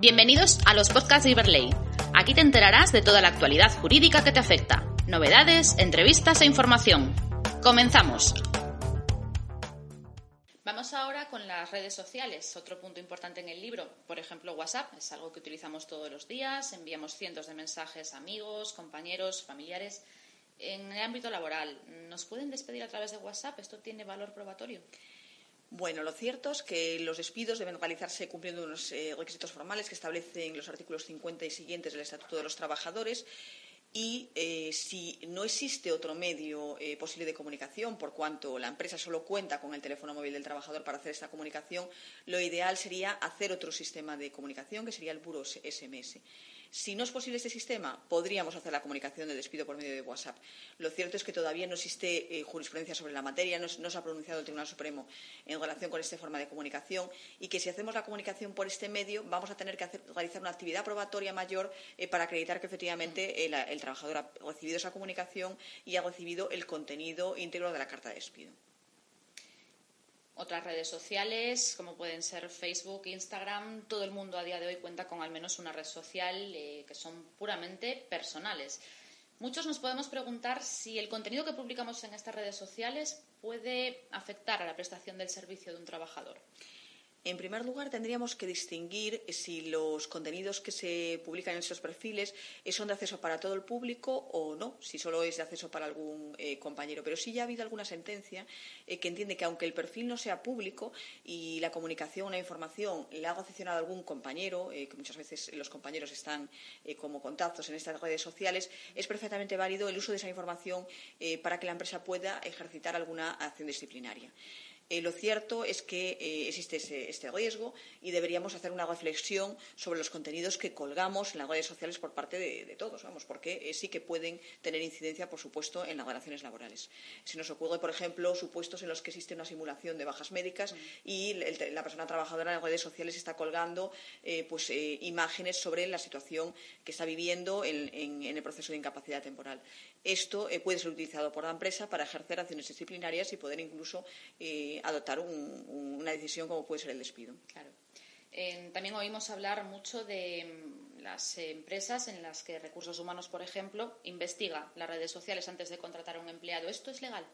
Bienvenidos a los podcasts de Iberley. Aquí te enterarás de toda la actualidad jurídica que te afecta, novedades, entrevistas e información. Comenzamos. Vamos ahora con las redes sociales, otro punto importante en el libro. Por ejemplo, WhatsApp es algo que utilizamos todos los días, enviamos cientos de mensajes a amigos, compañeros, familiares. En el ámbito laboral, ¿nos pueden despedir a través de WhatsApp? ¿Esto tiene valor probatorio? Bueno, lo cierto es que los despidos deben realizarse cumpliendo unos eh, requisitos formales que establecen los artículos 50 y siguientes del Estatuto de los Trabajadores y eh, si no existe otro medio eh, posible de comunicación, por cuanto la empresa solo cuenta con el teléfono móvil del trabajador para hacer esta comunicación, lo ideal sería hacer otro sistema de comunicación, que sería el puro SMS. Si no es posible este sistema, podríamos hacer la comunicación de despido por medio de WhatsApp. Lo cierto es que todavía no existe eh, jurisprudencia sobre la materia, no, se ha pronunciado el Tribunal Supremo en relación con esta forma de comunicación y que si hacemos la comunicación por este medio vamos a tener que realizar una actividad probatoria mayor eh, para acreditar que efectivamente el, el trabajador ha recibido esa comunicación y ha recibido el contenido íntegro de la carta de despido. Otras redes sociales, como pueden ser Facebook, Instagram, todo el mundo a día de hoy cuenta con al menos una red social eh, que son puramente personales. Muchos nos podemos preguntar si el contenido que publicamos en estas redes sociales puede afectar a la prestación del servicio de un trabajador. En primer lugar, tendríamos que distinguir si los contenidos que se publican en esos perfiles son de acceso para todo el público o no, si solo es de acceso para algún eh, compañero. Pero sí ya ha habido alguna sentencia eh, que entiende que aunque el perfil no sea público y la comunicación la información le haga aficionado a algún compañero, eh, que muchas veces los compañeros están como contactos en estas redes sociales, es perfectamente válido el uso de esa información para que la empresa pueda ejercitar alguna acción disciplinaria. Eh, lo cierto es que eh, existe este riesgo y deberíamos hacer una reflexión sobre los contenidos que colgamos en las redes sociales por parte de, todos, vamos, porque eh, sí que pueden tener incidencia, por supuesto, en las relaciones laborales. Se nos ocurre, por ejemplo, supuestos en los que existe una simulación de bajas médicas y la persona trabajadora en las redes sociales está colgando pues, imágenes sobre la situación que está viviendo en el proceso de incapacidad temporal. Esto puede ser utilizado por la empresa para ejercer acciones disciplinarias y poder incluso adoptar una decisión como puede ser el despido. Claro. también oímos hablar mucho de mm, las empresas en las que recursos humanos, por ejemplo, investiga las redes sociales antes de contratar a un empleado. ¿Esto es legal?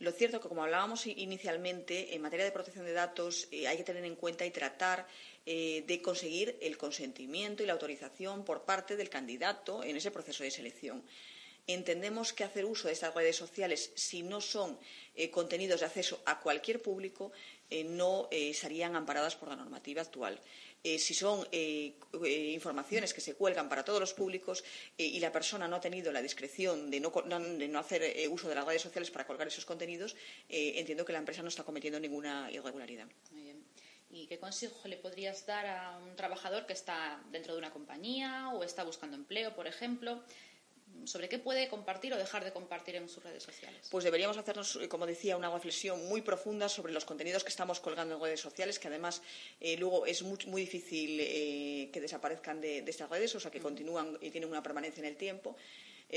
Lo cierto es que, como hablábamos inicialmente, en materia de protección de datos eh, hay que tener en cuenta y tratar eh, de conseguir el consentimiento y la autorización por parte del candidato en ese proceso de selección entendemos que hacer uso de estas redes sociales, si no son eh, contenidos de acceso a cualquier público, eh, no eh, serían amparadas por la normativa actual. si son informaciones que se cuelgan para todos los públicos y la persona no ha tenido la discreción de no, hacer uso de las redes sociales para colgar esos contenidos, entiendo que la empresa no está cometiendo ninguna irregularidad. ¿Y qué consejo le podrías dar a un trabajador que está dentro de una compañía o está buscando empleo, por ejemplo? Sobre qué puede compartir o dejar de compartir en sus redes sociales. Pues deberíamos hacernos, eh, como decía, una reflexión muy profunda sobre los contenidos que estamos colgando en redes sociales, que además eh, luego es muy, difícil eh, que desaparezcan de, estas redes, o sea, que continúan y tienen una permanencia en el tiempo.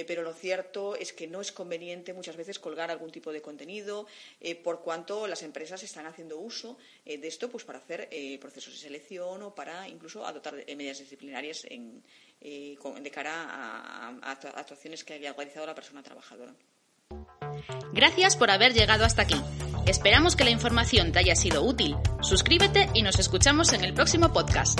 Pero lo cierto es que no es conveniente muchas veces colgar algún tipo de contenido, por cuanto las empresas están haciendo uso de esto pues, para hacer procesos de selección o para incluso adoptar medidas disciplinarias en, eh, de cara a, a, a actuaciones que haya realizado la persona trabajadora. Gracias por haber llegado hasta aquí. Esperamos que la información te haya sido útil. Suscríbete y nos escuchamos en el próximo podcast.